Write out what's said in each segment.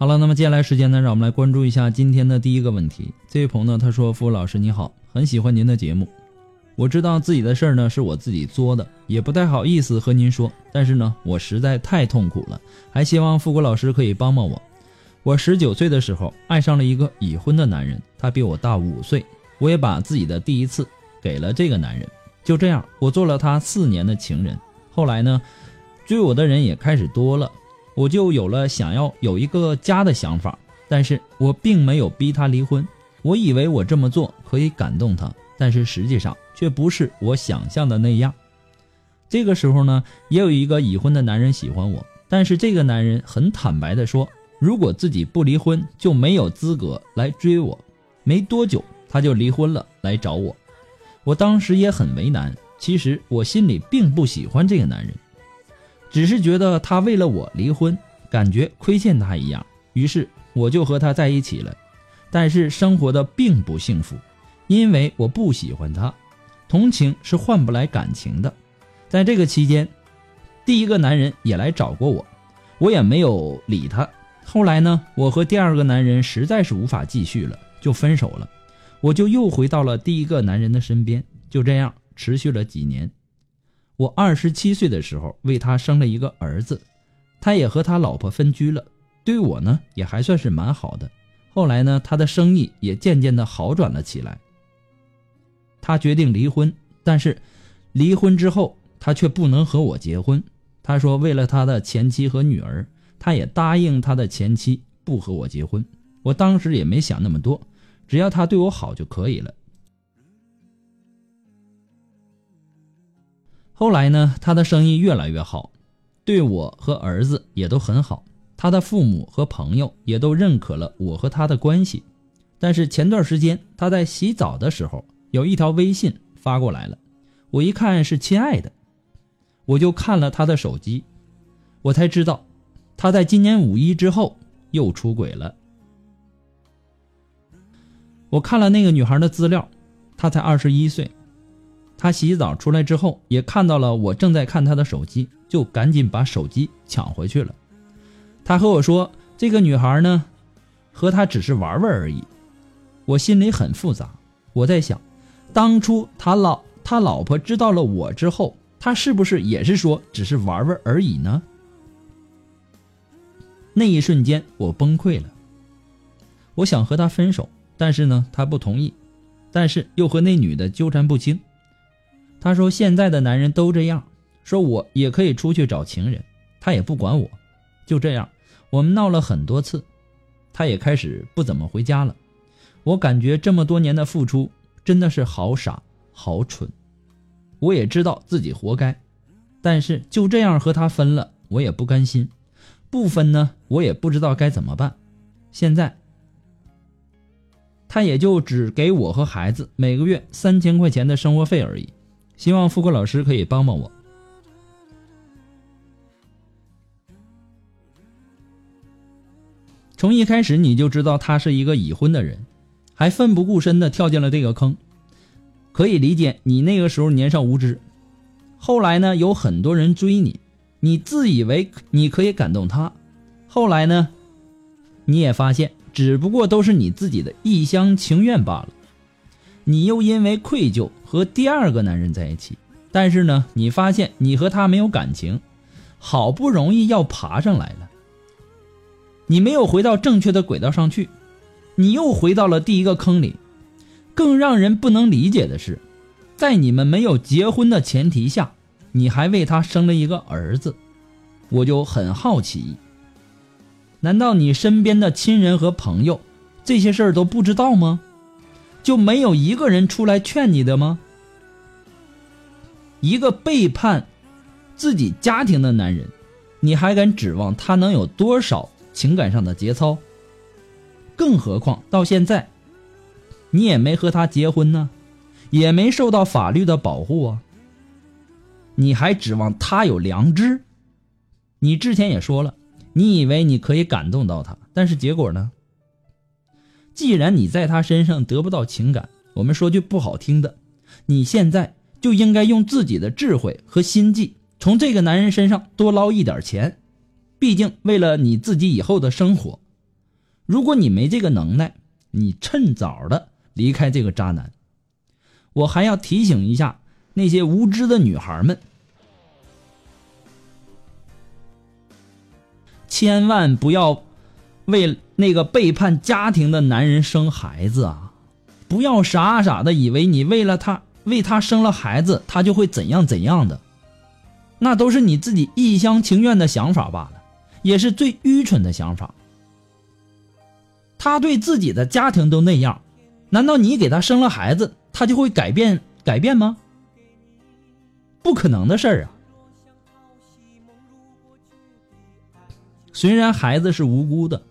好了，那么接下来时间呢，让我们来关注一下今天的第一个问题。这位朋友呢，他说：“付老师你好，很喜欢您的节目。我知道自己的事儿呢是我自己作的，也不太好意思和您说。但是呢，我实在太痛苦了，还希望富国老师可以帮帮我。我十九岁的时候爱上了一个已婚的男人，他比我大五岁。我也把自己的第一次给了这个男人。就这样，我做了他四年的情人。后来呢，追我的人也开始多了。”我就有了想要有一个家的想法，但是我并没有逼他离婚。我以为我这么做可以感动他，但是实际上却不是我想象的那样。这个时候呢，也有一个已婚的男人喜欢我，但是这个男人很坦白的说，如果自己不离婚，就没有资格来追我。没多久，他就离婚了，来找我。我当时也很为难，其实我心里并不喜欢这个男人。只是觉得他为了我离婚，感觉亏欠他一样，于是我就和他在一起了。但是生活的并不幸福，因为我不喜欢他，同情是换不来感情的。在这个期间，第一个男人也来找过我，我也没有理他。后来呢，我和第二个男人实在是无法继续了，就分手了。我就又回到了第一个男人的身边，就这样持续了几年。我二十七岁的时候为他生了一个儿子，他也和他老婆分居了，对我呢也还算是蛮好的。后来呢，他的生意也渐渐的好转了起来。他决定离婚，但是离婚之后他却不能和我结婚。他说为了他的前妻和女儿，他也答应他的前妻不和我结婚。我当时也没想那么多，只要他对我好就可以了。后来呢，他的生意越来越好，对我和儿子也都很好。他的父母和朋友也都认可了我和他的关系。但是前段时间他在洗澡的时候，有一条微信发过来了，我一看是亲爱的，我就看了他的手机，我才知道他在今年五一之后又出轨了。我看了那个女孩的资料，她才二十一岁。他洗澡出来之后，也看到了我正在看他的手机，就赶紧把手机抢回去了。他和我说：“这个女孩呢，和他只是玩玩而已。”我心里很复杂，我在想，当初他老他老婆知道了我之后，他是不是也是说只是玩玩而已呢？那一瞬间，我崩溃了。我想和他分手，但是呢，他不同意，但是又和那女的纠缠不清。他说：“现在的男人都这样，说我也可以出去找情人，他也不管我。就这样，我们闹了很多次，他也开始不怎么回家了。我感觉这么多年的付出，真的是好傻好蠢。我也知道自己活该，但是就这样和他分了，我也不甘心。不分呢，我也不知道该怎么办。现在，他也就只给我和孩子每个月三千块钱的生活费而已。希望富贵老师可以帮帮我。从一开始你就知道他是一个已婚的人，还奋不顾身的跳进了这个坑，可以理解你那个时候年少无知。后来呢，有很多人追你，你自以为你可以感动他，后来呢，你也发现只不过都是你自己的一厢情愿罢了。你又因为愧疚和第二个男人在一起，但是呢，你发现你和他没有感情，好不容易要爬上来了。你没有回到正确的轨道上去，你又回到了第一个坑里。更让人不能理解的是，在你们没有结婚的前提下，你还为他生了一个儿子。我就很好奇，难道你身边的亲人和朋友这些事儿都不知道吗？就没有一个人出来劝你的吗？一个背叛自己家庭的男人，你还敢指望他能有多少？情感上的节操，更何况到现在，你也没和他结婚呢，也没受到法律的保护啊。你还指望他有良知？你之前也说了，你以为你可以感动到他，但是结果呢？既然你在他身上得不到情感，我们说句不好听的，你现在就应该用自己的智慧和心计，从这个男人身上多捞一点钱。毕竟，为了你自己以后的生活，如果你没这个能耐，你趁早的离开这个渣男。我还要提醒一下那些无知的女孩们，千万不要为那个背叛家庭的男人生孩子啊！不要傻傻的以为你为了他为他生了孩子，他就会怎样怎样的，那都是你自己一厢情愿的想法罢了。也是最愚蠢的想法。他对自己的家庭都那样，难道你给他生了孩子，他就会改变改变吗？不可能的事儿啊！虽然孩子是无辜的，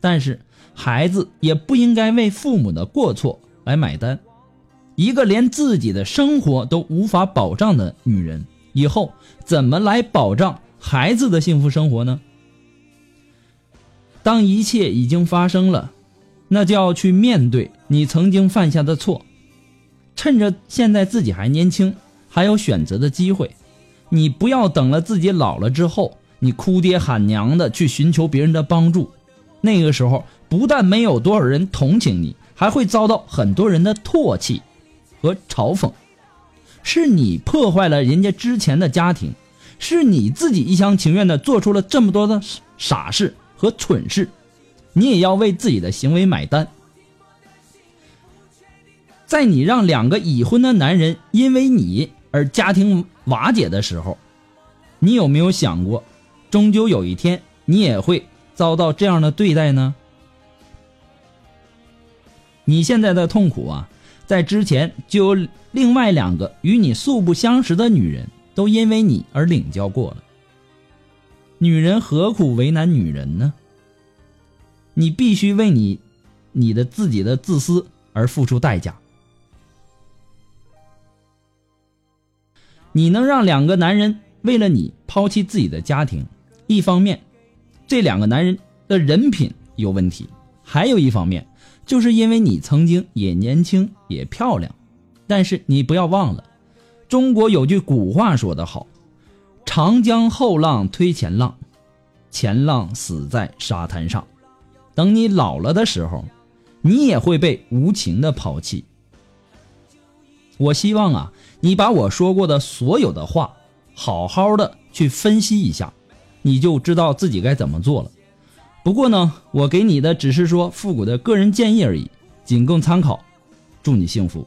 但是孩子也不应该为父母的过错来买单。一个连自己的生活都无法保障的女人，以后怎么来保障孩子的幸福生活呢？当一切已经发生了，那就要去面对你曾经犯下的错。趁着现在自己还年轻，还有选择的机会，你不要等了自己老了之后，你哭爹喊娘的去寻求别人的帮助。那个时候，不但没有多少人同情你，还会遭到很多人的唾弃和嘲讽。是你破坏了人家之前的家庭，是你自己一厢情愿的做出了这么多的傻事。和蠢事，你也要为自己的行为买单。在你让两个已婚的男人因为你而家庭瓦解的时候，你有没有想过，终究有一天你也会遭到这样的对待呢？你现在的痛苦啊，在之前就有另外两个与你素不相识的女人都因为你而领教过了。女人何苦为难女人呢？你必须为你、你的自己的自私而付出代价。你能让两个男人为了你抛弃自己的家庭，一方面，这两个男人的人品有问题；还有一方面，就是因为你曾经也年轻也漂亮。但是你不要忘了，中国有句古话说得好。长江后浪推前浪，前浪死在沙滩上。等你老了的时候，你也会被无情的抛弃。我希望啊，你把我说过的所有的话，好好的去分析一下，你就知道自己该怎么做了。不过呢，我给你的只是说复古的个人建议而已，仅供参考。祝你幸福。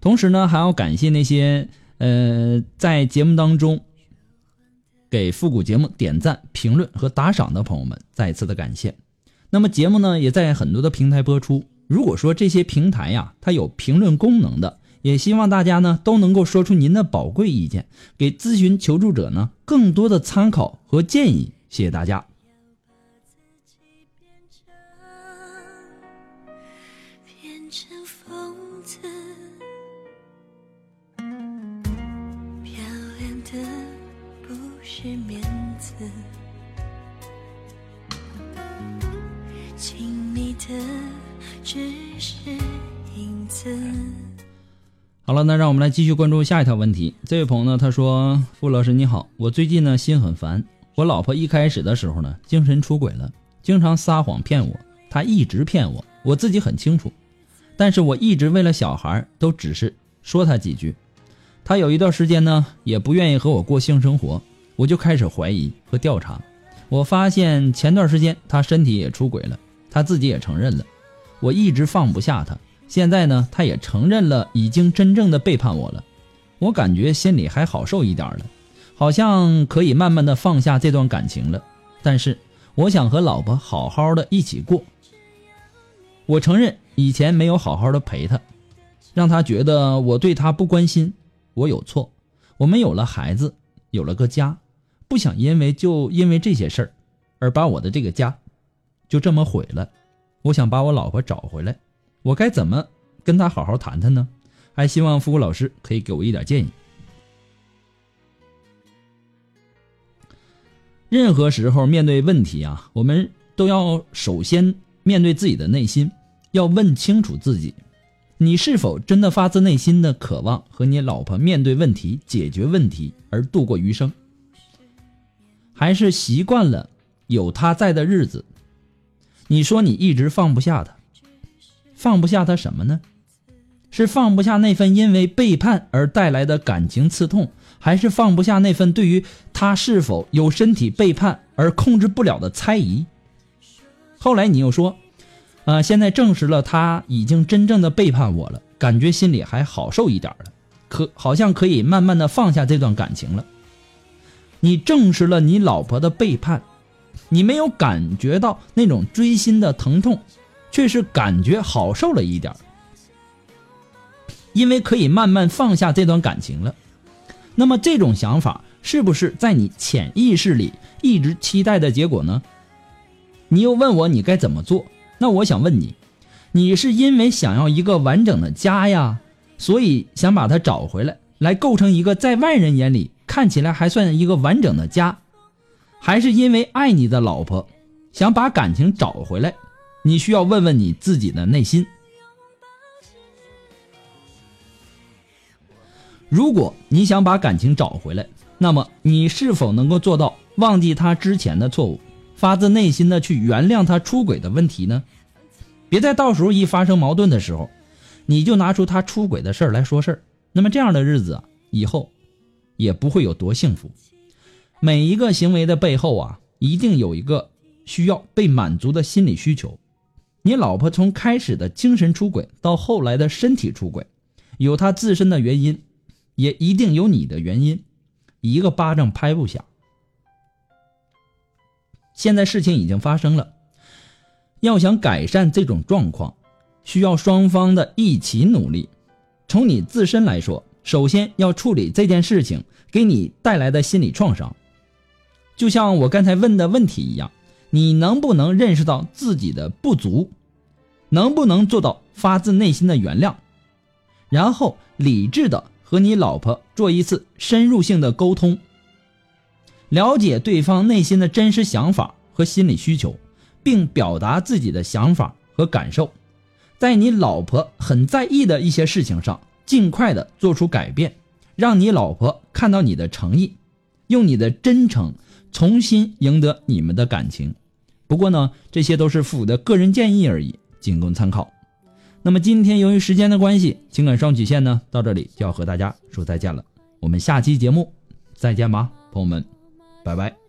同时呢，还要感谢那些呃在节目当中给复古节目点赞、评论和打赏的朋友们，再次的感谢。那么节目呢，也在很多的平台播出。如果说这些平台呀，它有评论功能的，也希望大家呢都能够说出您的宝贵意见，给咨询求助者呢更多的参考和建议。谢谢大家。是面子，亲密的只是影子好了，那让我们来继续关注下一条问题。这位朋友呢，他说：“傅老师你好，我最近呢心很烦。我老婆一开始的时候呢，精神出轨了，经常撒谎骗我。她一直骗我，我自己很清楚。但是我一直为了小孩，都只是说她几句。她有一段时间呢，也不愿意和我过性生活，我就开始怀疑和调查。我发现前段时间他身体也出轨了，他自己也承认了。我一直放不下他。”现在呢，他也承认了已经真正的背叛我了，我感觉心里还好受一点了，好像可以慢慢的放下这段感情了。但是我想和老婆好好的一起过。我承认以前没有好好的陪她，让她觉得我对她不关心，我有错。我们有了孩子，有了个家，不想因为就因为这些事儿，而把我的这个家就这么毁了。我想把我老婆找回来。我该怎么跟他好好谈谈呢？还希望复古老师可以给我一点建议。任何时候面对问题啊，我们都要首先面对自己的内心，要问清楚自己：你是否真的发自内心的渴望和你老婆面对问题、解决问题而度过余生，还是习惯了有他在的日子？你说你一直放不下他。放不下他什么呢？是放不下那份因为背叛而带来的感情刺痛，还是放不下那份对于他是否有身体背叛而控制不了的猜疑？后来你又说，啊，现在证实了他已经真正的背叛我了，感觉心里还好受一点了，可好像可以慢慢的放下这段感情了。你证实了你老婆的背叛，你没有感觉到那种锥心的疼痛。却是感觉好受了一点因为可以慢慢放下这段感情了。那么这种想法是不是在你潜意识里一直期待的结果呢？你又问我你该怎么做？那我想问你，你是因为想要一个完整的家呀，所以想把它找回来，来构成一个在外人眼里看起来还算一个完整的家，还是因为爱你的老婆，想把感情找回来？你需要问问你自己的内心。如果你想把感情找回来，那么你是否能够做到忘记他之前的错误，发自内心的去原谅他出轨的问题呢？别在到时候一发生矛盾的时候，你就拿出他出轨的事儿来说事儿。那么这样的日子啊，以后也不会有多幸福。每一个行为的背后啊，一定有一个需要被满足的心理需求。你老婆从开始的精神出轨到后来的身体出轨，有她自身的原因，也一定有你的原因，一个巴掌拍不响。现在事情已经发生了，要想改善这种状况，需要双方的一起努力。从你自身来说，首先要处理这件事情给你带来的心理创伤，就像我刚才问的问题一样。你能不能认识到自己的不足？能不能做到发自内心的原谅？然后理智的和你老婆做一次深入性的沟通，了解对方内心的真实想法和心理需求，并表达自己的想法和感受，在你老婆很在意的一些事情上尽快的做出改变，让你老婆看到你的诚意，用你的真诚重新赢得你们的感情。不过呢，这些都是父母的个人建议而已，仅供参考。那么今天由于时间的关系，情感双曲线呢到这里就要和大家说再见了。我们下期节目再见吧，朋友们，拜拜。